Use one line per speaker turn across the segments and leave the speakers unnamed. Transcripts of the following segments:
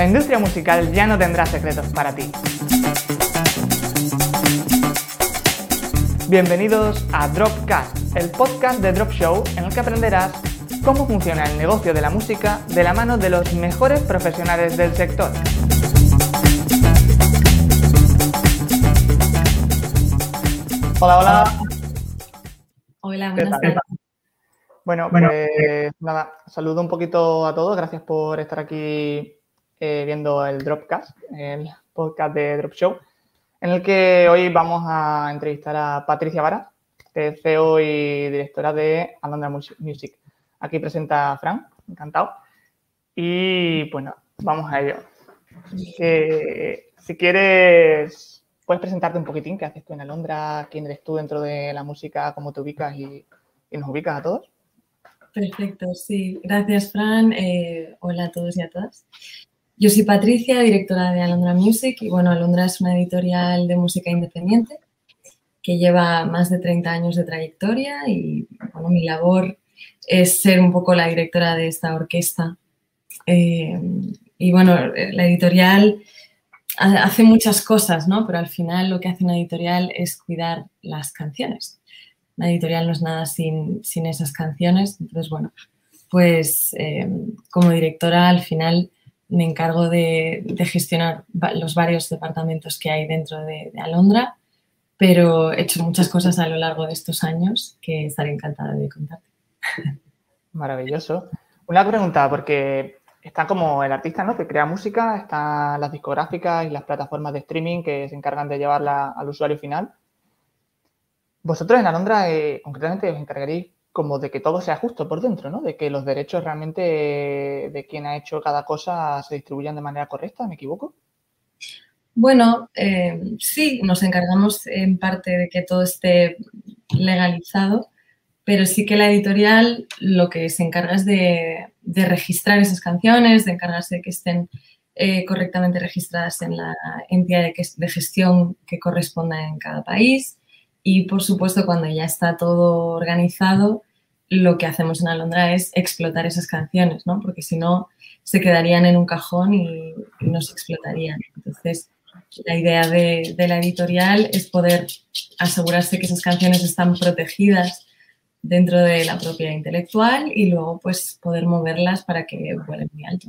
La industria musical ya no tendrá secretos para ti. Bienvenidos a Dropcast, el podcast de Drop Show en el que aprenderás cómo funciona el negocio de la música de la mano de los mejores profesionales del sector. Hola, hola.
Hola, buenas tardes.
Bueno, pues nada, saludo un poquito a todos. Gracias por estar aquí eh, viendo el Dropcast, el podcast de Drop Show, en el que hoy vamos a entrevistar a Patricia Vara, CEO y directora de Alondra Music. Aquí presenta a Fran, encantado. Y bueno, vamos a ello. si quieres, puedes presentarte un poquitín, qué haces tú en Alondra, quién eres tú dentro de la música, cómo te ubicas y nos ubicas a todos.
Perfecto, sí. Gracias, Fran. Eh, hola a todos y a todas. Yo soy Patricia, directora de Alondra Music y bueno, Alondra es una editorial de música independiente que lleva más de 30 años de trayectoria y bueno, mi labor es ser un poco la directora de esta orquesta. Eh, y bueno, la editorial hace muchas cosas, ¿no? Pero al final lo que hace una editorial es cuidar las canciones la editorial no es nada sin, esas canciones. Entonces, bueno, pues eh, como directora al final me encargo de, gestionar los varios departamentos que hay dentro de, Alondra, pero he hecho muchas cosas a lo largo de estos años que estaré encantada de contarte.
Maravilloso. Una pregunta, porque está como el artista ¿no? que crea música, están las discográficas y las plataformas de streaming que se encargan de llevarla al usuario final. Vosotros en Alondra, eh, concretamente, os encargaréis como de que todo sea justo por dentro, ¿no? De que los derechos realmente de quien ha hecho cada cosa se distribuyan de manera correcta, ¿me equivoco?
Bueno, eh, sí, nos encargamos en parte de que todo esté legalizado, pero sí que la editorial lo que se encarga es de, registrar esas canciones, de encargarse de que estén eh, correctamente registradas en la entidad de gestión que corresponda en cada país y por supuesto, cuando ya está todo organizado, lo que hacemos en Alondra es explotar esas canciones, ¿no? Porque si no, se quedarían en un cajón y, no se explotarían. Entonces, la idea de, la editorial es poder asegurarse que esas canciones están protegidas dentro de la propiedad intelectual y luego pues poder moverlas para que vuelen muy alto.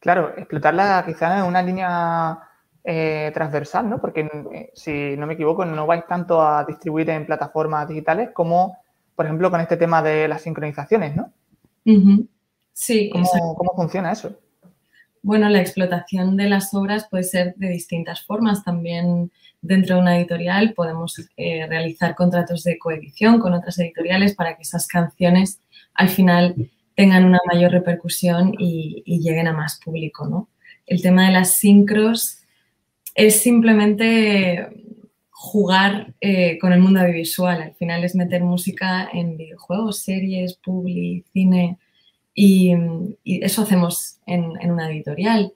Claro, explotarla quizá en una línea eh, transversal, ¿no? Porque eh, si no me equivoco, no vais tanto a distribuir en plataformas digitales como, por ejemplo, con este tema de las sincronizaciones, ¿no?
Sí.
¿Cómo, ¿Cómo, funciona eso?
Bueno, la explotación de las obras puede ser de distintas formas. También dentro de una editorial podemos eh, realizar contratos de coedición con otras editoriales para que esas canciones al final tengan una mayor repercusión y, y lleguen a más público, ¿no? El tema de las sincros es simplemente jugar eh, con el mundo audiovisual. Al final es meter música en videojuegos, series, publi, cine y, eso hacemos en, una editorial.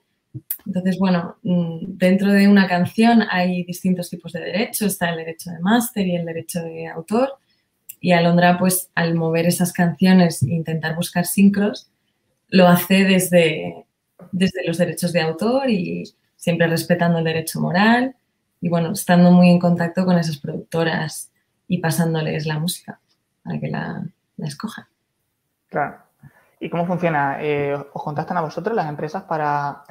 Entonces, bueno, mm, dentro de una canción hay distintos tipos de derechos. Está el derecho de máster y el derecho de autor. Y Alondra, pues al mover esas canciones e intentar buscar sincros, lo hace desde, desde los derechos de autor y, siempre respetando el derecho moral y bueno, estando muy en contacto con esas productoras y pasándoles la música para que la, escojan.
Claro. ¿Y cómo funciona? Eh, ¿Os contactan a vosotros las empresas para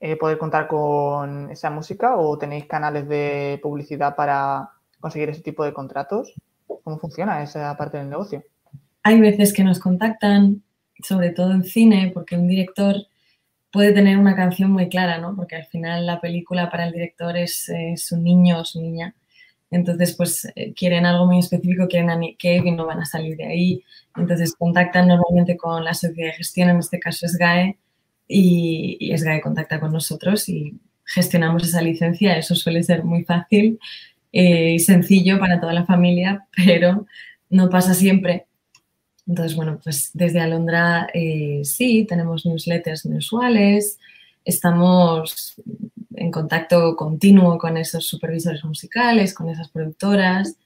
eh, poder contar con esa música o tenéis canales de publicidad para conseguir ese tipo de contratos? ¿Cómo funciona esa parte del negocio?
Hay veces que nos contactan, sobre todo en cine, porque un director puede tener una canción muy clara, ¿no? Porque al final la película para el director es, su niño o su niña. Entonces, pues eh, quieren algo muy específico, quieren y no van a salir de ahí. Entonces, contactan normalmente con la sociedad de gestión, en este caso es GAE, y, y SGAE contacta con nosotros y gestionamos esa licencia. Eso suele ser muy fácil eh, y sencillo para toda la familia, pero no pasa siempre entonces, bueno, pues desde Alondra eh, sí, tenemos newsletters mensuales, estamos en contacto continuo con esos supervisores musicales, con esas productoras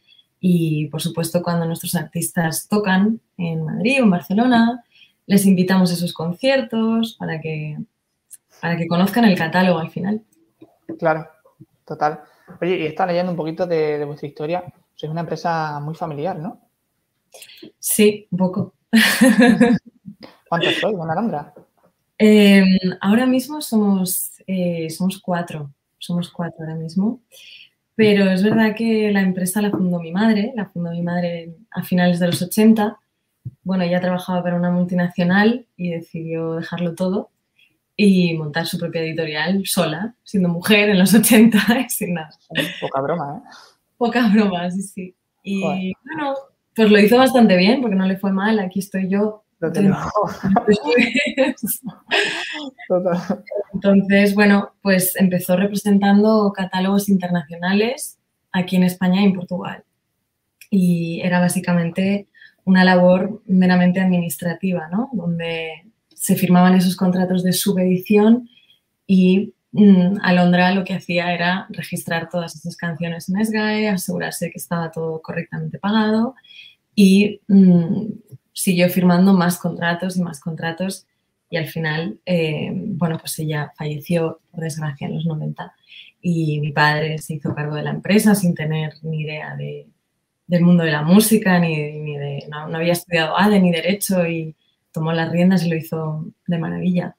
y, por supuesto, cuando nuestros artistas tocan en Madrid o en Barcelona, les invitamos a esos conciertos para que, para que conozcan el catálogo al final.
Claro, total. Oye, y está leyendo un poquito de, vuestra historia. Sois una empresa muy familiar, ¿no?
Sí, un poco.
¿Cuántos sois, Don Alondra?
Em, ahora mismo somos, eh, somos cuatro. Somos cuatro ahora mismo. Pero es verdad que la empresa la fundó mi madre, la fundó mi madre a finales de los 80. Bueno, ella trabajaba para una multinacional y decidió dejarlo todo y montar su propia editorial sola, siendo mujer en los 80 sin nada.
Poca broma, ¿eh?
Poca broma, sí, sí. Y bueno, pues lo hizo bastante bien porque no le fue mal. Aquí estoy yo. Entonces, bueno, pues empezó representando catálogos internacionales aquí en España y en Portugal. Y era básicamente una labor meramente administrativa, ¿no? Donde se firmaban esos contratos de subedición y mm, Alondra lo que hacía era registrar todas esas canciones en SGAE, asegurarse que estaba todo correctamente pagado y mm, siguió firmando más contratos y más contratos y al final, eh, bueno, pues ella falleció, por desgracia, en los 90 y mi padre se hizo cargo de la empresa sin tener ni idea del mundo de la música, ni, de, no, no, había estudiado ADE ni Derecho y tomó las riendas y lo hizo de maravilla.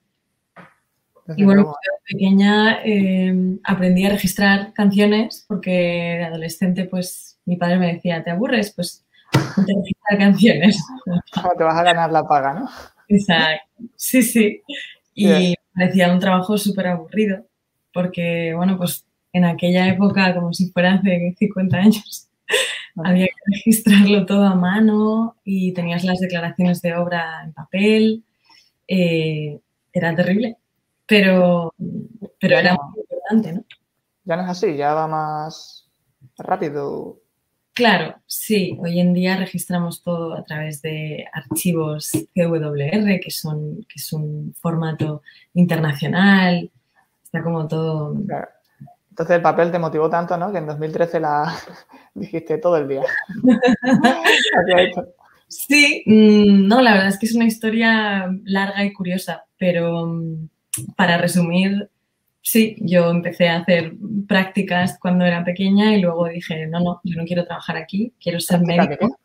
y bueno, pues pequeña eh, aprendí a registrar canciones porque de adolescente pues mi padre me decía, ¿te aburres? Pues canciones.
te vas a ganar la paga, ¿no?
Exacto, sí, sí. Y parecía un trabajo súper aburrido porque, bueno, pues en aquella época, como si fuera hace 50 años, había que registrarlo todo a mano y tenías las declaraciones de obra en papel. Eh, era terrible, pero, pero era muy importante, ¿no?
Ya no es así, ya va más rápido.
Claro, sí. Hoy en día registramos todo a través de archivos CWR, que, son, que es un formato internacional. Está como todo...
Entonces el papel te motivó tanto, ¿no? Que en 2013 la dijiste todo el día.
sí, mm, no, la verdad es que es una historia larga y curiosa, pero mm, para resumir, sí, yo empecé a hacer prácticas cuando era pequeña y luego dije, no, no, yo no quiero trabajar aquí, quiero ser médico.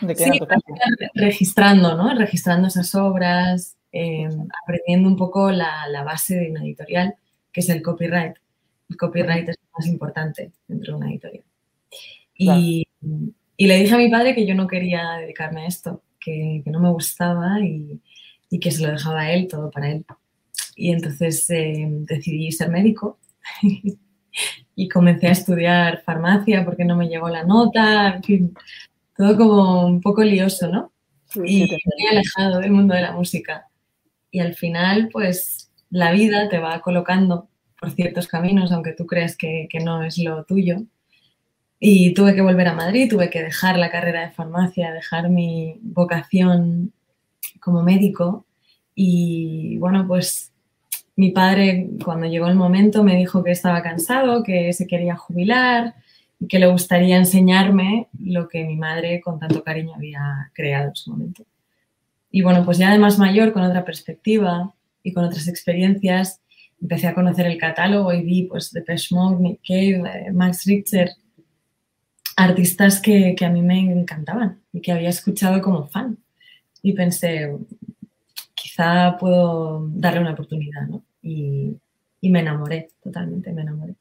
¿De qué sí, registrando, ¿no? Registrando esas obras, em, aprendiendo un poco la, la base de una editorial, que es el copyright el copyright es más importante dentro de una editorial. Y, le dije a mi padre que yo no quería dedicarme a esto, que, no me gustaba y, que se lo dejaba a él, todo para él. Y entonces eh, decidí ser médico y comencé a estudiar farmacia porque no me llegó la nota, en fin, todo como un poco lioso, ¿no? y me he alejado del mundo de la música. Y al final, pues la vida te va colocando por ciertos caminos, aunque tú creas que, no es lo tuyo. Y tuve que volver a Madrid, tuve que dejar la carrera de farmacia, dejar mi vocación como médico. Y bueno, pues mi padre cuando llegó el momento me dijo que estaba cansado, que se quería jubilar y que le gustaría enseñarme lo que mi madre con tanto cariño había creado en su momento. Y bueno, pues ya de más mayor, con otra perspectiva y con otras experiencias, empecé a conocer el catálogo y vi pues Depeche Mode, Nick Cave, eh, Max Richter, artistas que, a mí me encantaban y que había escuchado como fan. Y pensé, quizá puedo darle una oportunidad, ¿no? Y, me enamoré, totalmente me enamoré.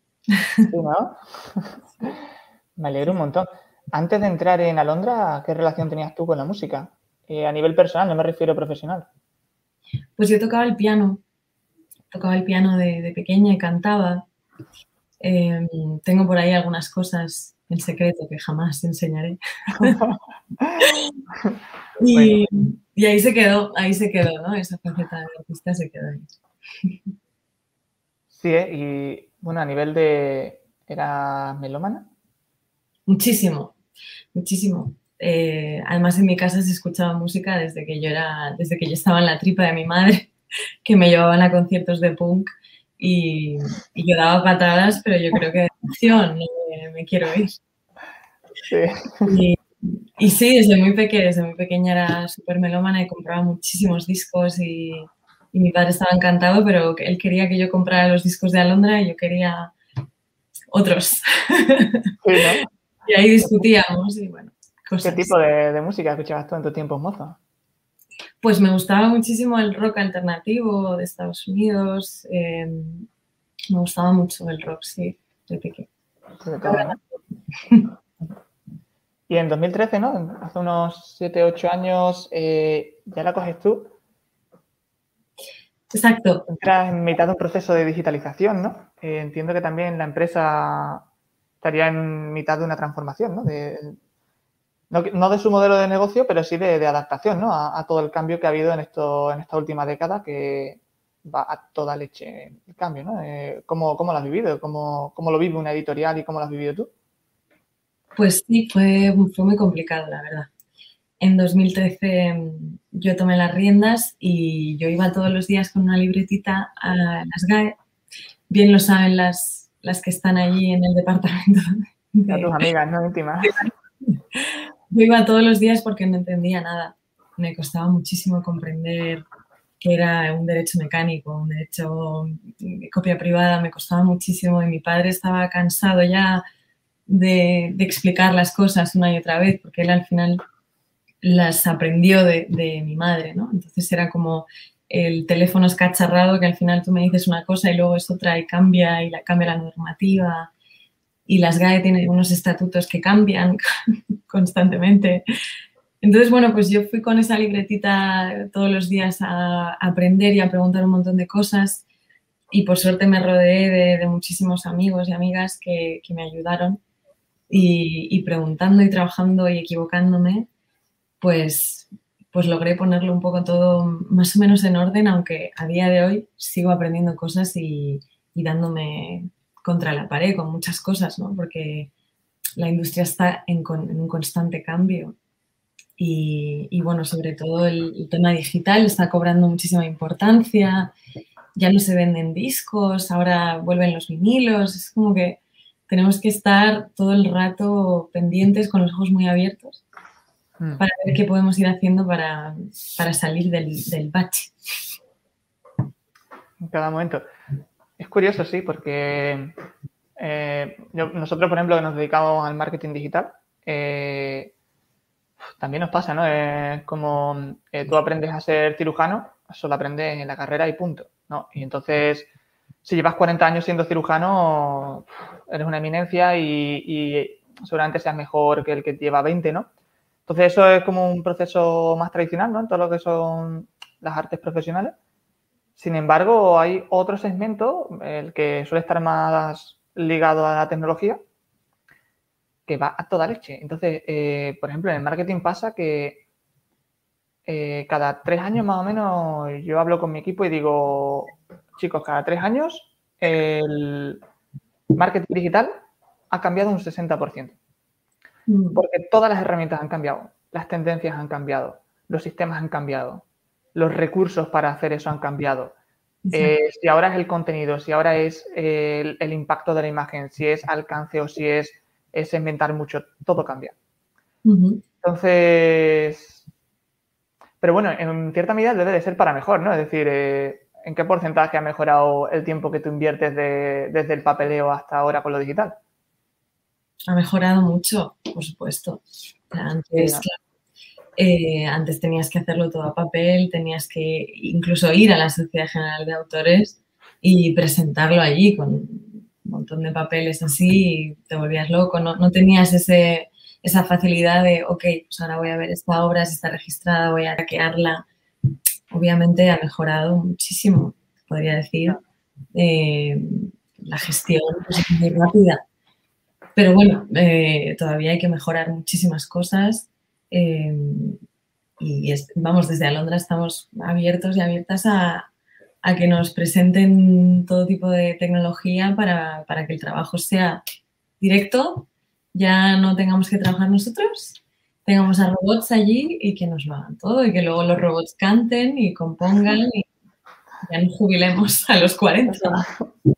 me alegro un montón. Antes de entrar en Alondra, ¿qué relación tenías tú con la música? Eh, a nivel personal, no me refiero profesional.
Pues yo tocaba el piano tocaba el piano de, pequeña y cantaba. Em, tengo por ahí algunas cosas en secreto que jamás enseñaré. y, ahí se quedó, ahí se quedó, ¿no? Esa faceta de artista se quedó ahí.
Sí, ¿eh? y bueno, a nivel de... ¿Era melómana?
Muchísimo, muchísimo. Eh, además en mi casa se escuchaba música desde que yo era, desde que yo estaba en la tripa de mi madre que me llevaban a conciertos de punk y, yo daba patadas, pero yo creo que de emoción, me, quiero ir. Y, sí, desde muy pequeña, desde muy pequeña era súper melómana y compraba muchísimos discos y, y mi padre estaba encantado, pero él quería que yo comprara los discos de Alondra y yo quería otros. y ahí discutíamos y bueno.
¿Qué tipo de, música escuchabas tú en tu tiempo mozo?
Pues me gustaba muchísimo el rock alternativo de Estados Unidos. Em, me gustaba mucho el rock, sí, de pequeño.
Y en 2013, ¿no? Hace unos 7, 8 años, eh, ya la coges tú.
Exacto.
Entras en mitad de un proceso de digitalización, ¿no? Eh, entiendo que también la empresa estaría en mitad de una transformación, ¿no? no, de su modelo de negocio, pero sí de, adaptación, ¿no? A, todo el cambio que ha habido en, esto, en esta última década que va a toda leche el cambio, ¿no? Eh, ¿cómo, ¿cómo, lo has vivido? ¿Cómo, ¿Cómo lo vive una editorial y cómo lo has vivido tú?
Pues sí, fue, fue muy complicado, la verdad. En 2013 mm, yo tomé las riendas y yo iba todos los días con una libretita a las GAE. Bien lo saben las, las que están allí en el departamento.
A tus amigas, ¿no? Íntimas.
Yo iba todos los días porque no entendía nada. Me costaba muchísimo comprender que era un derecho mecánico, un derecho de copia privada, me costaba muchísimo y mi padre estaba cansado ya de, explicar las cosas una y otra vez, porque él al final las aprendió de, mi madre, ¿no? Entonces era como el teléfono escacharrado que al final tú me dices una cosa y luego es otra y cambia y la cambia la normativa y las GAE tienen unos estatutos que cambian constantemente. Entonces, bueno, pues yo fui con esa libretita todos los días a aprender y a preguntar un montón de cosas y por suerte me rodeé de, muchísimos amigos y amigas que me ayudaron y, preguntando y trabajando y equivocándome, pues, pues logré ponerlo un poco todo más o menos en orden, aunque a día de hoy sigo aprendiendo cosas y, dándome contra la pared con muchas cosas, ¿no? Porque la industria está en, un constante cambio. Y, bueno, sobre todo el, el, tema digital está cobrando muchísima importancia. Ya no se venden discos, ahora vuelven los vinilos. Es como que tenemos que estar todo el rato pendientes con los ojos muy abiertos hmm. para ver qué podemos ir haciendo para, salir del, del, bache.
En cada momento. Es curioso, sí, porque eh, nosotros, por ejemplo, que nos dedicamos al marketing digital, eh, también nos pasa, ¿no? Es como eh, tú aprendes a ser cirujano, solo aprendes en la carrera y punto, ¿no? Y entonces si llevas 40 años siendo cirujano, eres una eminencia y, seguramente seas mejor que el que lleva 20, ¿no? Entonces eso es como un proceso más tradicional, ¿no? En todo lo que son las artes profesionales. Sin embargo, hay otro segmento, el que suele estar más ligado a la tecnología, que va a toda leche. Entonces, eh, por ejemplo, en el marketing pasa que eh, cada tres años más o menos yo hablo con mi equipo y digo, chicos, cada tres años el marketing digital ha cambiado un 60%. Mm. Porque todas las herramientas han cambiado, las tendencias han cambiado, los sistemas han cambiado, los recursos para hacer eso han cambiado. Eh, si ahora es el contenido, si ahora es el, impacto de la imagen, si es alcance o si es, es inventar mucho, todo cambia. Entonces, pero bueno, en cierta medida debe de ser para mejor, ¿no? Es decir, eh, ¿en qué porcentaje ha mejorado el tiempo que tú inviertes desde el papeleo hasta ahora con lo digital?
Ha mejorado mucho, por supuesto. Antes, eh, antes tenías que hacerlo todo a papel, tenías que incluso ir a la Sociedad General de Autores y presentarlo allí con un montón de papeles así y te volvías loco, no, no tenías ese, esa facilidad de, ok, pues ahora voy a ver esta obra, si está registrada, voy a hackearla obviamente ha mejorado muchísimo, podría decir. Eh, la gestión es muy rápida. Pero bueno, eh, todavía hay que mejorar muchísimas cosas. Eh, y vamos, desde Alondra estamos abiertos y abiertas a, que nos presenten todo tipo de tecnología para, para, que el trabajo sea directo, ya no tengamos que trabajar nosotros tengamos a robots allí y que nos lo hagan todo y que luego los robots canten y compongan y ya nos jubilemos a los 40.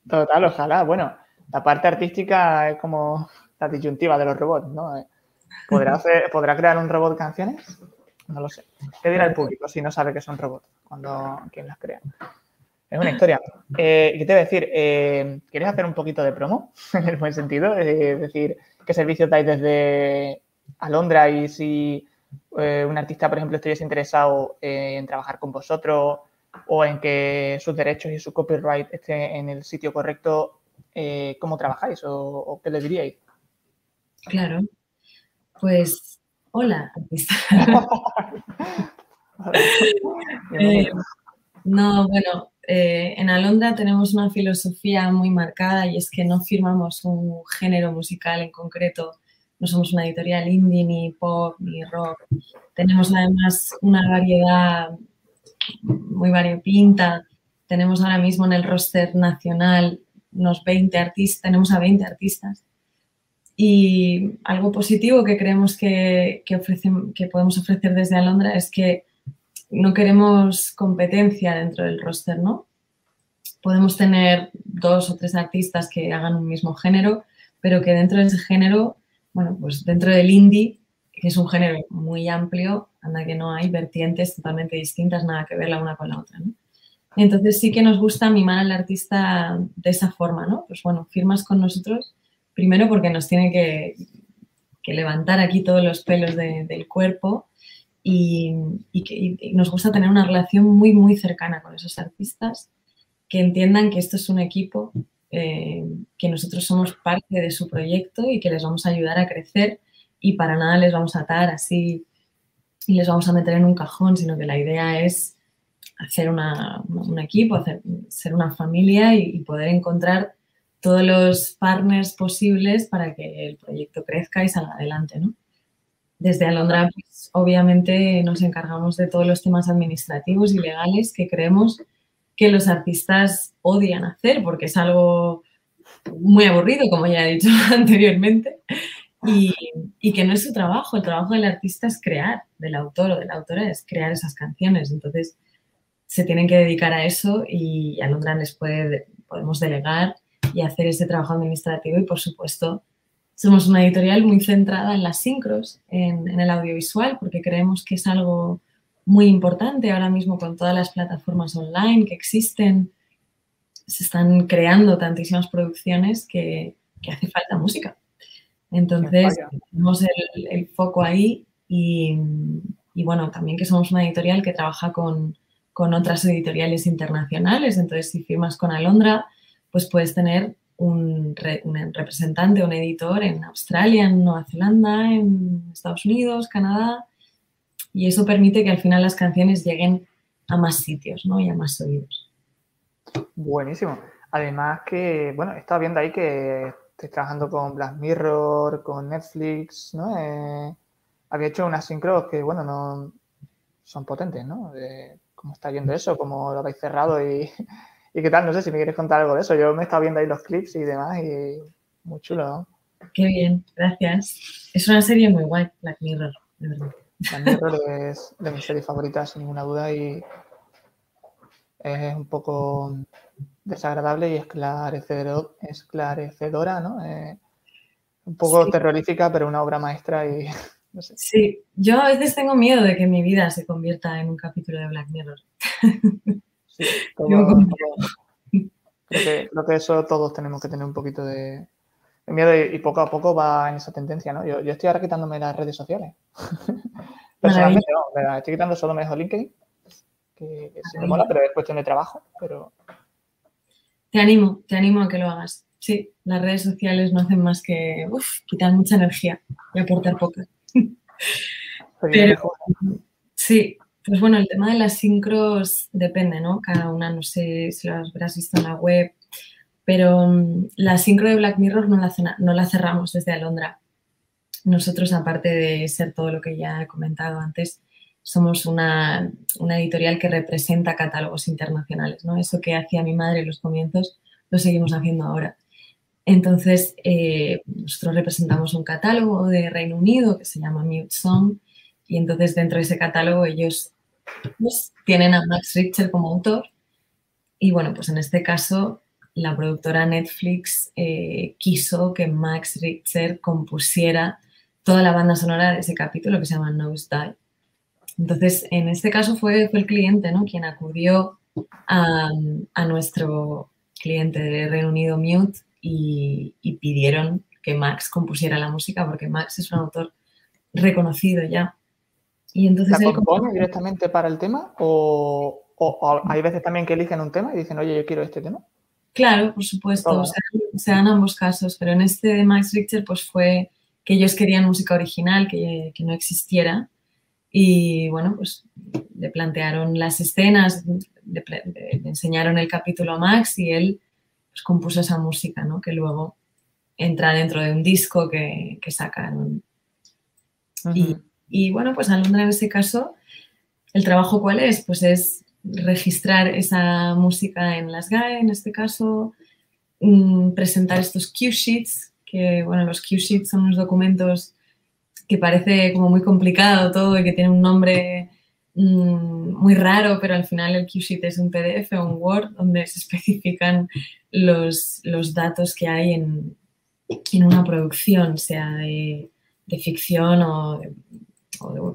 Total, ojalá. Bueno, la parte artística es como la disyuntiva de los robots, ¿no? ¿Podrá, hacer, ¿Podrá crear un robot canciones? No lo sé. ¿Qué dirá el público si no sabe que son robots cuando quien las crea? Es una historia. Eh, ¿Qué te voy a decir? Eh, ¿Quieres hacer un poquito de promo? en el buen sentido. Es decir, ¿qué servicios dais desde Alondra y si eh, un artista, por ejemplo, estuviese interesado en trabajar con vosotros o en que sus derechos y su copyright estén en el sitio correcto, ¿cómo trabajáis o, qué le diríais?
Claro. Pues, hola, artista. no, bueno, eh, en Alondra tenemos una filosofía muy marcada y es que no firmamos un género musical en concreto. No somos una editorial indie, ni pop, ni rock. Tenemos además una variedad muy variopinta. Tenemos ahora mismo en el roster nacional unos 20 artistas, tenemos a 20 artistas. Y algo positivo que creemos que, que, que podemos ofrecer desde Alondra es que no queremos competencia dentro del roster, ¿no? Podemos tener dos o tres artistas que hagan un mismo género, pero que dentro de ese género, bueno, pues dentro del indie, que es un género muy amplio, anda que no hay vertientes totalmente distintas, nada que ver la una con la otra, ¿no? Entonces sí que nos gusta mimar al artista de esa forma, ¿no? Pues bueno, firmas con nosotros, primero porque nos tiene que, levantar aquí todos los pelos del cuerpo y, que nos gusta tener una relación muy, muy cercana con esos artistas, que entiendan que esto es un equipo, eh, que nosotros somos parte de su proyecto y que les vamos a ayudar a crecer y para nada les vamos a atar así y les vamos a meter en un cajón, sino que la idea es hacer un equipo, hacer, ser una familia y, y poder encontrar todos los partners posibles para que el proyecto crezca y salga adelante, ¿no? Desde Alondra, pues, obviamente nos encargamos de todos los temas administrativos y legales que creemos que los artistas odian hacer porque es algo muy aburrido, como ya he dicho anteriormente, y, y, que no es su trabajo. El trabajo del artista es crear, del autor o de la autora es crear esas canciones. Entonces, se tienen que dedicar a eso y a Alondra les puede, podemos delegar y hacer ese trabajo administrativo y, por supuesto, somos una editorial muy centrada en las sincros, en, el audiovisual, porque creemos que es algo muy importante ahora mismo con todas las plataformas online que existen. Se están creando tantísimas producciones que, hace falta música. Entonces, tenemos el, foco ahí y, bueno, también que somos una editorial que trabaja con, con otras editoriales internacionales. Entonces, si firmas con Alondra, pues puedes tener un, representante, un editor en Australia, en Nueva Zelanda, en Estados Unidos, Canadá, y eso permite que al final las canciones lleguen a más sitios ¿no? y a más oídos.
Buenísimo. Además que, bueno, estaba viendo ahí que estoy trabajando con Black Mirror, con Netflix, ¿no? Eh, había hecho unas sincros que, bueno, no son potentes, ¿no? ¿Cómo está viendo eso? ¿Cómo lo habéis cerrado y ¿Y qué tal? No sé si me quieres contar algo de eso. Yo me estaba viendo ahí los clips y demás y muy chulo, ¿no?
Qué bien, gracias. Es una serie muy guay, Black Mirror, de verdad.
Black Mirror es de mis series favoritas, sin ninguna duda, y es un poco desagradable y esclarecedora, ¿no? Eh, un poco terrorífica, pero una obra maestra y no sé.
Sí, yo a veces tengo miedo de que mi vida se convierta en un capítulo de Black Mirror.
creo, que, eso todos tenemos que tener un poquito de, miedo y, poco a poco va en esa tendencia, ¿no? Yo, estoy ahora quitándome las redes sociales. Personalmente no, estoy quitando solo me dejo LinkedIn, que, se me mola, pero es cuestión de trabajo, pero...
Te animo, te animo a que lo hagas. Sí, las redes sociales no hacen más que quitar mucha energía y aportar poca. Pero, sí, pues bueno, el tema de las sincros depende, ¿no? Cada una, no sé si lo habrás visto en la web, pero mm, la sincro de Black Mirror no la, no la cerramos desde Alondra. Nosotros, aparte de ser todo lo que ya he comentado antes, somos una, editorial que representa catálogos internacionales, ¿no? Eso que hacía mi madre en los comienzos, lo seguimos haciendo ahora. Entonces, eh, nosotros representamos un catálogo de Reino Unido que se llama Mute Song y entonces dentro de ese catálogo ellos pues, tienen a Max Richter como autor. Y bueno, pues en este caso la productora Netflix eh, quiso que Max Richter compusiera toda la banda sonora de ese capítulo que se llama Nose Die. Entonces, en este caso fue, fue el cliente ¿no? quien acudió a, nuestro cliente de Reino Unido, Mute, y, pidieron que Max compusiera la música porque Max es un autor reconocido ya.
Y entonces ¿La compone directamente para el tema o, hay veces también que eligen un tema y dicen, oye, yo quiero este tema?
Claro, por supuesto, se, dan ambos casos, pero en este de Max Richter pues fue que ellos querían música original, que, que no existiera, y bueno, pues le plantearon las escenas, le, enseñaron el capítulo a Max y él pues, compuso esa música, ¿no? Que luego entra dentro de un disco que, que sacaron. y, bueno, pues Alondra en este caso, ¿el trabajo cuál es? Pues es registrar esa música en las GAE, en este caso, mm, presentar estos cue sheets, que bueno, los cue sheets son unos documentos que parece como muy complicado todo y que tiene un nombre mm, muy raro, pero al final el QSheet es un PDF o un Word donde se especifican los, datos que hay en, una producción, sea de, ficción o de,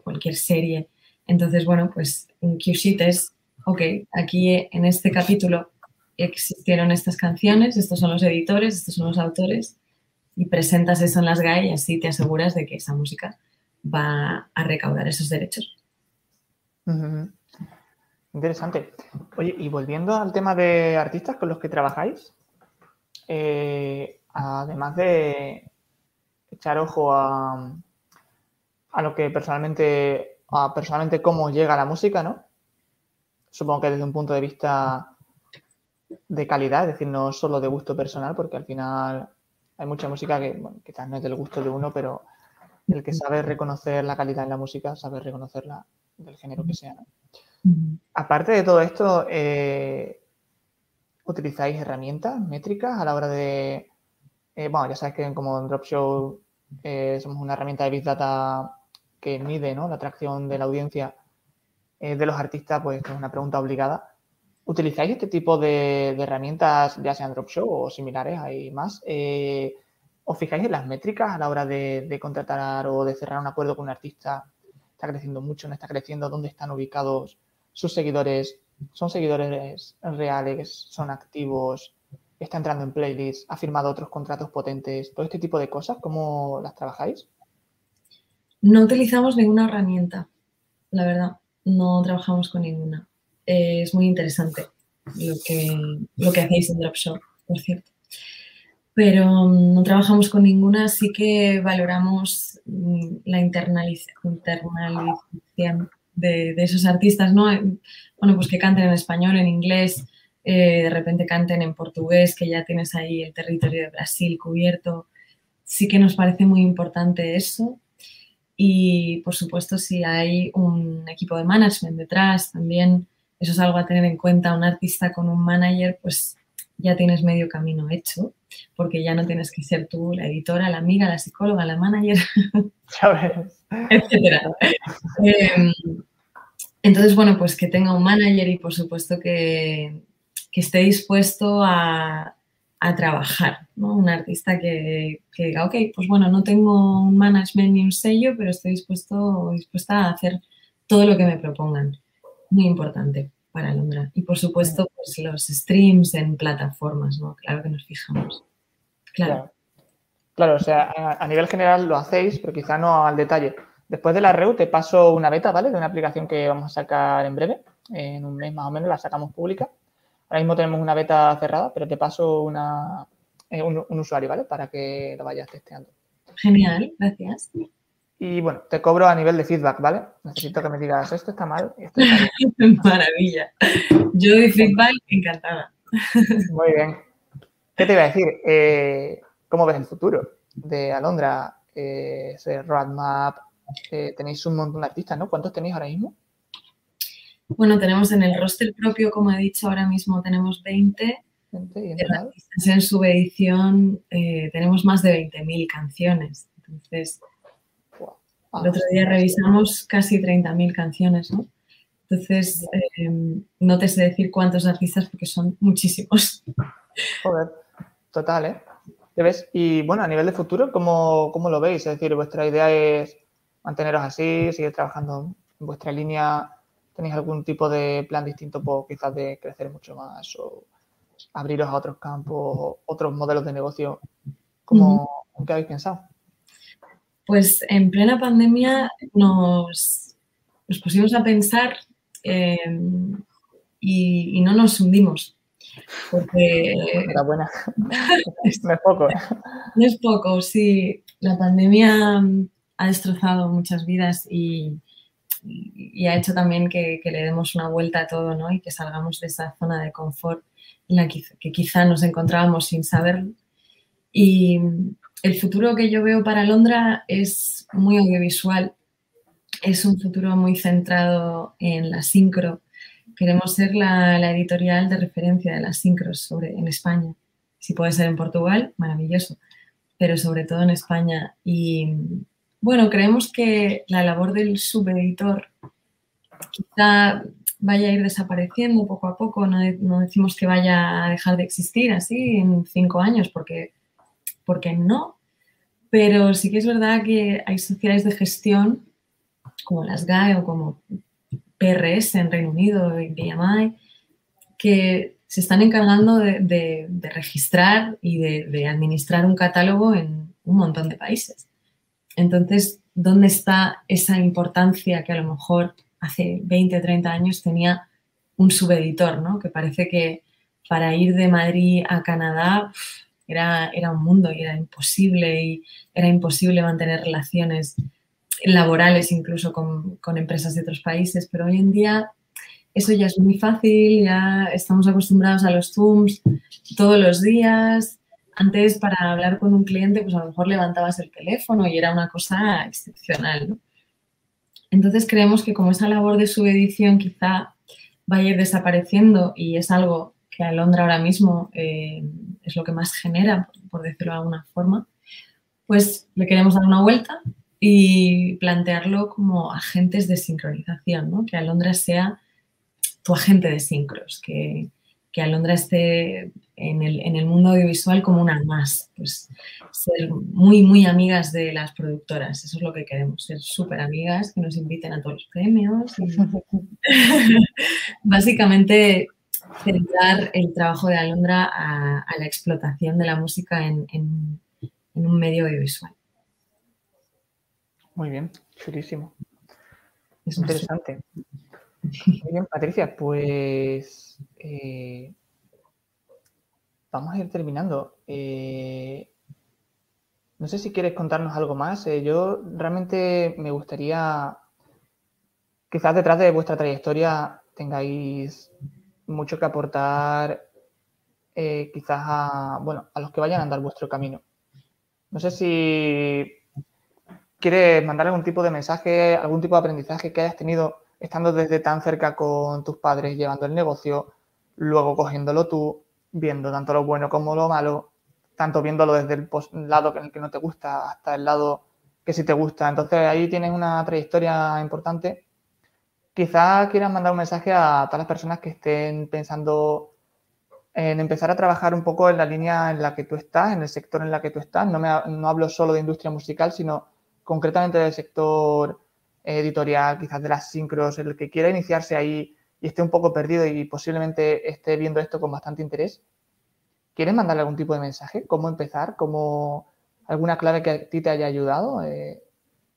cualquier serie. Entonces, bueno, pues un QSheet es, ok, aquí en este capítulo existieron estas canciones, estos son los editores, estos son los autores, y presentas eso en las GAE y así te aseguras de que esa música va a recaudar esos derechos.
Interesante. Oye, y volviendo al tema de artistas con los que trabajáis, eh, además de echar ojo a, a lo que personalmente, a personalmente cómo llega la música, ¿no? Supongo que desde un punto de vista de calidad, es decir, no solo de gusto personal, porque al final hay mucha música que bueno, quizás no es del gusto de uno, pero el que sabe reconocer la calidad en la música, sabe reconocerla del género que sea. Aparte de todo esto, eh, ¿utilizáis herramientas métricas a la hora de... Eh, bueno, ya sabes que como en Dropshow eh, somos una herramienta de Big Data que mide ¿no? la atracción de la audiencia de los artistas, pues es una pregunta obligada. ¿Utilizáis este tipo de, herramientas, ya sean Dropshow o similares, hay más? Eh, ¿Os fijáis en las métricas a la hora de, contratar o de cerrar un acuerdo con un artista? ¿Está creciendo mucho? ¿No está creciendo? ¿Dónde están ubicados sus seguidores? ¿Son seguidores reales? ¿Son activos? ¿Está entrando en playlists? ¿Ha firmado otros contratos potentes? Todo este tipo de cosas, ¿cómo las trabajáis?
No utilizamos ninguna herramienta, la verdad. No trabajamos con ninguna es muy interesante lo que, lo que hacéis en Dropshop, por cierto. Pero mm, no trabajamos con ninguna, sí que valoramos mm, la internalización de, esos artistas, ¿no? Bueno, pues que canten en español, en inglés, eh, de repente canten en portugués, que ya tienes ahí el territorio de Brasil cubierto. Sí que nos parece muy importante eso. Y por supuesto, si hay un equipo de management detrás, también eso es algo a tener en cuenta. Un artista con un manager, pues ya tienes medio camino hecho, porque ya no tienes que ser tú la editora, la amiga, la psicóloga, la manager, etcétera. Em, entonces, bueno, pues que tenga un manager y por supuesto que, esté dispuesto a, trabajar, ¿no? Un artista que, que, diga, ok, pues bueno, no tengo un management ni un sello, pero estoy dispuesto dispuesta a hacer todo lo que me propongan muy importante para Alondra. Y por supuesto, pues los streams en plataformas, ¿no? Claro que nos fijamos.
Claro. Claro, o sea, a, nivel general lo hacéis, pero quizá no al detalle. Después de la REU te paso una beta, ¿vale? De una aplicación que vamos a sacar en breve, en un mes más o menos la sacamos pública. Ahora mismo tenemos una beta cerrada, pero te paso una, eh, un, un, usuario, ¿vale? Para que lo vayas testeando.
Genial, gracias.
Y bueno, te cobro a nivel de feedback, ¿vale? Necesito que me digas, esto está mal, esto
está bien. Maravilla. Yo doy feedback encantada.
Muy bien. ¿Qué te iba a decir? Eh, ¿Cómo ves el futuro de Alondra? Eh, ese roadmap. Eh, tenéis un montón de artistas, ¿no? ¿Cuántos tenéis ahora mismo?
Bueno, tenemos en el roster propio, como he dicho, ahora mismo tenemos 20. 20 y en, en subedición tenemos más de 20.000 canciones. Entonces, el otro día revisamos casi 30.000 canciones, ¿no? Entonces, em, no te sé decir cuántos artistas porque son muchísimos.
Joder, total, ¿eh? ves? Y bueno, a nivel de futuro, ¿cómo, lo veis? Es decir, ¿vuestra idea es manteneros así, seguir trabajando en vuestra línea tenéis algún tipo de plan distinto, pues quizás de crecer mucho más o abriros a otros campos, otros modelos de negocio. ¿Cómo, ¿Qué habéis pensado?
Pues en plena pandemia nos, nos pusimos a pensar em, y, no nos hundimos. Porque.
buena. no es poco.
No es poco, sí. La pandemia ha destrozado muchas vidas y, y ha hecho también que, que, le demos una vuelta a todo, ¿no? Y que salgamos de esa zona de confort en la que, que quizá nos encontrábamos sin saberlo. Y el futuro que yo veo para Londra es muy audiovisual. Es un futuro muy centrado en la sincro. Queremos ser la, editorial de referencia de las sincros sobre, en España. Si puede ser en Portugal, maravilloso, pero sobre todo en España. Y bueno, creemos que la labor del subeditor quizá vaya a ir desapareciendo poco a poco, no, decimos que vaya a dejar de existir así en cinco años, porque, porque no, pero sí que es verdad que hay sociedades de gestión como las GAE o como PRS en Reino Unido y BMI que se están encargando de, registrar y de, de administrar un catálogo en un montón de países. Entonces, ¿dónde está esa importancia que a lo mejor hace 20 o 30 años tenía un subeditor, ¿no? Que parece que para ir de Madrid a Canadá era, era un mundo y era imposible y era imposible mantener relaciones laborales incluso con, con empresas de otros países, pero hoy en día eso ya es muy fácil, ya estamos acostumbrados a los Zooms todos los días, antes para hablar con un cliente, pues a lo mejor levantabas el teléfono y era una cosa excepcional. Entonces creemos que como esa labor de subedición quizá vaya desapareciendo y es algo que a Londra ahora mismo eh, es lo que más genera, por decirlo de alguna forma, pues le queremos dar una vuelta y plantearlo como agentes de sincronización, ¿no? que Alondra sea tu agente de sincros, que, que Alondra esté en el, en el, mundo audiovisual como una más, pues ser muy, muy amigas de las productoras, eso es lo que queremos, ser súper amigas, que nos inviten a todos los premios. Y... Básicamente, centrar el trabajo de Alondra a, a, la explotación de la música en, en, en un medio audiovisual.
Muy bien, chulísimo. Es interesante. Muy bien, Patricia, pues eh, vamos a ir terminando. Eh, no sé si quieres contarnos algo más. Eh, yo realmente me gustaría, quizás detrás de vuestra trayectoria tengáis mucho que aportar, eh, quizás a, bueno, a los que vayan a andar vuestro camino. No sé si quieres mandar algún tipo de mensaje, algún tipo de aprendizaje que hayas tenido estando desde tan cerca con tus padres, llevando el negocio, luego cogiéndolo tú, viendo tanto lo bueno como lo malo, tanto viéndolo desde el lado el que no te gusta hasta el lado que sí te gusta. Entonces ahí tienes una trayectoria importante. Quizás quieras mandar un mensaje a todas las personas que estén pensando en empezar a trabajar un poco en la línea en la que tú estás, en el sector en la que tú estás. No, me, no hablo solo de industria musical, sino concretamente del sector editorial, quizás de las sincros, el que quiera iniciarse ahí y esté un poco perdido y posiblemente esté viendo esto con bastante interés, ¿quieres mandarle algún tipo de mensaje? ¿Cómo empezar? ¿Cómo alguna clave que a ti te haya ayudado? Eh,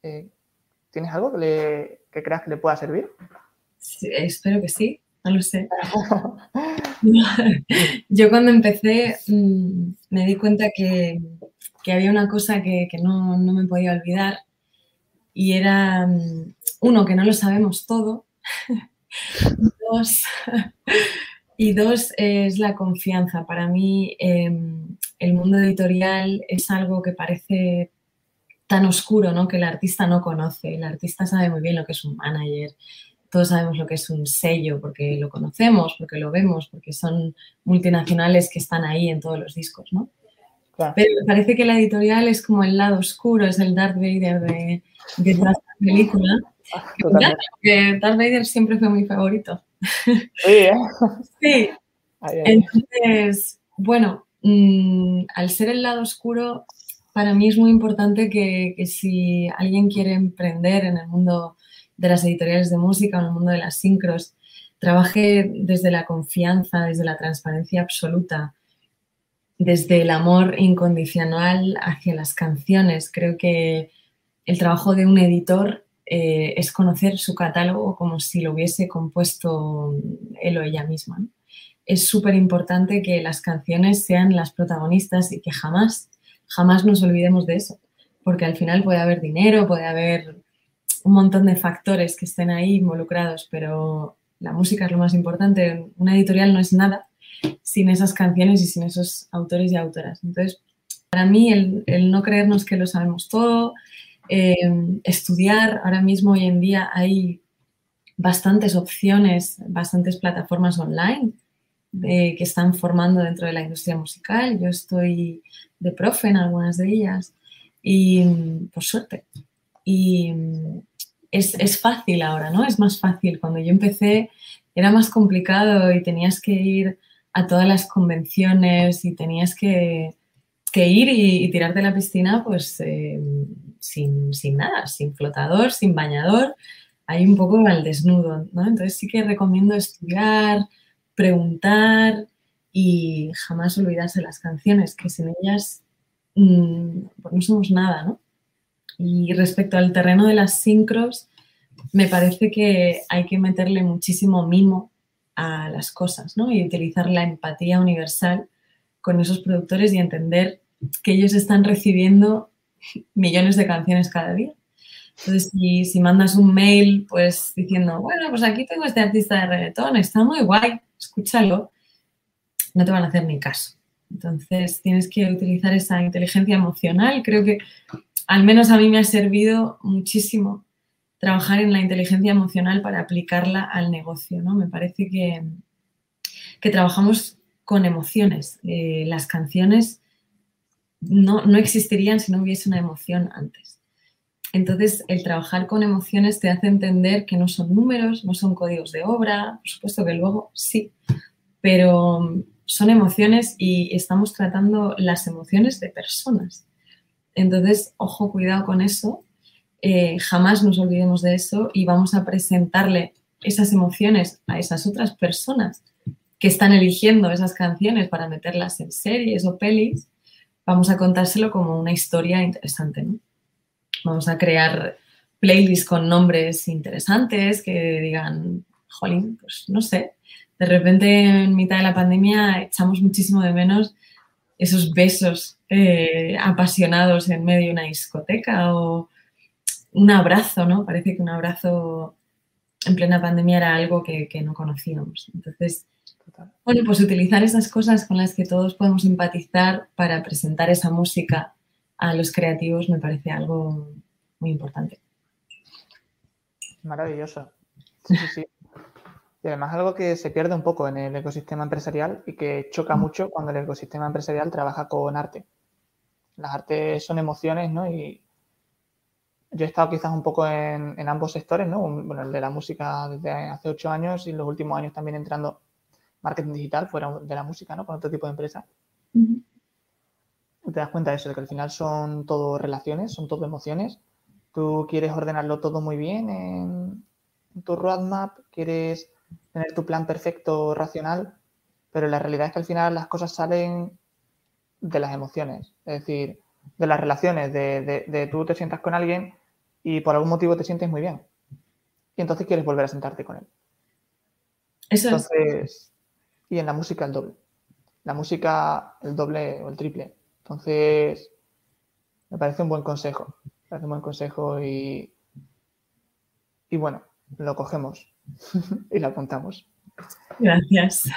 eh, ¿Tienes algo que, le, que, creas que le pueda servir?
Sí, espero que sí, no lo sé. Yo cuando empecé mmm, me di cuenta que, que había una cosa que, que no, no, me podía olvidar y era, mm, uno, que no lo sabemos todo, dos, y dos, es la confianza. Para mí eh, el mundo editorial es algo que parece tan oscuro, ¿no? Que el artista no conoce. El artista sabe muy bien lo que es un manager, todos sabemos lo que es un sello porque lo conocemos, porque lo vemos, porque son multinacionales que están ahí en todos los discos, ¿no? Claro. Pero parece que la editorial es como el lado oscuro, es el Darth Vader de, de la película. Totalmente. Que Darth Vader siempre fue mi favorito.
Sí, ¿eh?
sí. Ay, ay. Entonces, bueno, mmm, al ser el lado oscuro, para mí es muy importante que, si alguien quiere emprender en el mundo de las editoriales de música, en el mundo de las sincros, trabajé desde la confianza, desde la transparencia absoluta, desde el amor incondicional hacia las canciones. Creo que el trabajo de un editor eh, es conocer su catálogo como si lo hubiese compuesto él o ella misma. Es súper importante que las canciones sean las protagonistas y que jamás, jamás nos olvidemos de eso, porque al final puede haber dinero, puede haber un montón de factores que estén ahí involucrados, pero la música es lo más importante. Una editorial no es nada sin esas canciones y sin esos autores y autoras. Entonces, para mí, el, no creernos que lo sabemos todo, eh, estudiar, ahora mismo, hoy en día, hay bastantes opciones, bastantes plataformas online que están formando dentro de la industria musical. Yo estoy de profe en algunas de ellas y, por suerte. Y es, es fácil ahora, ¿no? Es más fácil. Cuando yo empecé era más complicado y tenías que ir a todas las convenciones y tenías que, ir y, tirar de la piscina pues eh, sin, nada, sin flotador, sin bañador, ahí un poco al desnudo, ¿no? Entonces sí que recomiendo estudiar, preguntar y jamás olvidarse las canciones, que sin ellas mm, pues no somos nada, ¿no? Y respecto al terreno de las sincros, me parece que hay que meterle muchísimo mimo a las cosas, ¿no? Y utilizar la empatía universal con esos productores y entender que ellos están recibiendo millones de canciones cada día. Entonces, si, mandas un mail, pues diciendo, bueno, pues aquí tengo este artista de reggaetón, está muy guay, escúchalo, no te van a hacer ni caso. Entonces, tienes que utilizar esa inteligencia emocional. Creo que al menos a mí me ha servido muchísimo trabajar en la inteligencia emocional para aplicarla al negocio, ¿no? Me parece que, que trabajamos con emociones. Eh, las canciones no, no existirían si no hubiese una emoción antes. Entonces, el trabajar con emociones te hace entender que no son números, no son códigos de obra, por supuesto que luego sí, pero son emociones y estamos tratando las emociones de personas. Entonces, ojo, cuidado con eso, eh, jamás nos olvidemos de eso y vamos a presentarle esas emociones a esas otras personas que están eligiendo esas canciones para meterlas en series o pelis, vamos a contárselo como una historia interesante, ¿no? Vamos a crear playlists con nombres interesantes que digan, jolín, pues no sé, de repente en mitad de la pandemia echamos muchísimo de menos esos besos eh, apasionados en medio de una discoteca o, un abrazo, ¿no? Parece que un abrazo en plena pandemia era algo que, no conocíamos. Entonces, bueno, pues utilizar esas cosas con las que todos podemos empatizar para presentar esa música a los creativos me parece algo muy importante.
Maravilloso. Sí, sí, sí. Y además algo que se pierde un poco en el ecosistema empresarial y que choca mucho cuando el ecosistema empresarial trabaja con arte. Las artes son emociones, ¿no? Y yo he estado quizás un poco en, ambos sectores, ¿no? Bueno, el de la música desde hace ocho años y los últimos años también entrando marketing digital fuera de la música, ¿no? Con otro tipo de empresas. Te das cuenta de eso, de que al final son todo relaciones, son todo emociones. Tú quieres ordenarlo todo muy bien en, tu roadmap, quieres tener tu plan perfecto, racional, pero la realidad es que al final las cosas salen de las emociones. Es decir, de las relaciones, de, de, tú te sientas con alguien y por algún motivo te sientes muy bien. Y entonces quieres volver a sentarte con él.
Eso entonces,
Y en la música el doble. La música el doble o el triple. Entonces, me parece un buen consejo. Me parece un buen consejo y, y bueno, lo cogemos y lo apuntamos.
Gracias.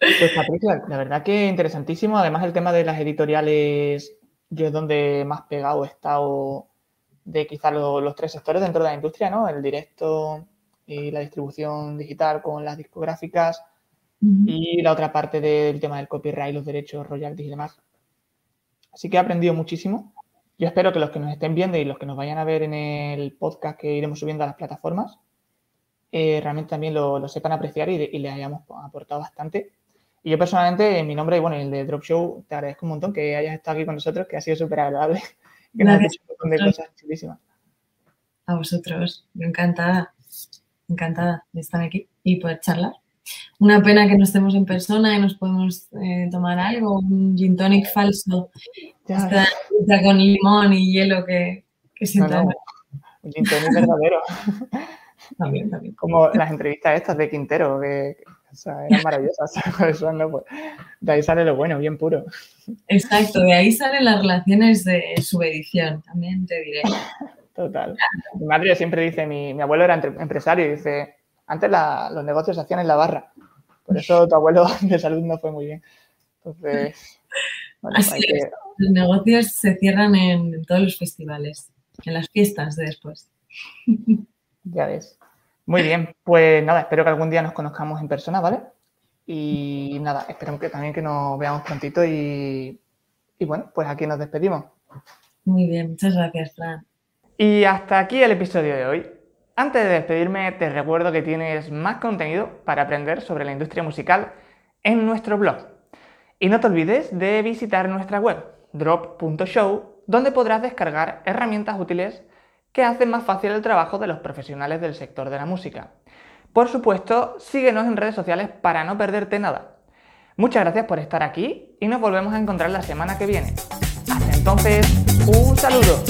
Pues Patricia, la verdad que interesantísimo. Además, el tema de las editoriales yo es donde más pegado he estado de quizás los tres sectores dentro de la industria, ¿no? El directo y la distribución digital con las discográficas y la otra parte del tema del copyright, los derechos, royalties y demás. Así que he aprendido muchísimo. Yo espero que los que nos estén viendo y los que nos vayan a ver en el podcast que iremos subiendo a las plataformas, eh, realmente también lo, sepan apreciar y, y les hayamos aportado bastante. Y yo personalmente, en mi nombre y bueno, el de Drop Show, te agradezco un montón que hayas estado aquí con nosotros, que ha sido súper agradable, que nos has un montón de cosas chulísimas.
a vosotros. Encantada, encantada de estar aquí y poder charlar. Una pena que no estemos en persona y nos podemos eh, tomar algo, un gin tonic falso, esta con limón y hielo que, que siento.
un gin tonic verdadero. también, también. Como las entrevistas estas de Quintero, que, eran maravillosas. Pues, de ahí sale lo bueno, bien puro.
Exacto, de ahí salen las relaciones de subedición, también te diré.
Total. Mi madre siempre dice, mi, mi abuelo era empresario y dice, antes los negocios se hacían en la barra. Por eso tu abuelo de salud no fue muy bien. Entonces,
Así Los negocios se cierran en, todos los festivales, en las fiestas de después.
Ya ves. Muy bien, pues nada, espero que algún día nos conozcamos en persona, ¿vale? Y nada, espero que también que nos veamos prontito y, y bueno, pues aquí nos despedimos.
Muy bien, muchas gracias, Fran.
Y hasta aquí el episodio de hoy. Antes de despedirme, te recuerdo que tienes más contenido para aprender sobre la industria musical en nuestro blog. Y no te olvides de visitar nuestra web, drop.show, donde podrás descargar herramientas útiles que hacen más fácil el trabajo de los profesionales del sector de la música. Por supuesto, síguenos en redes sociales para no perderte nada. Muchas gracias por estar aquí y nos volvemos a encontrar la semana que viene. Hasta entonces, un saludo.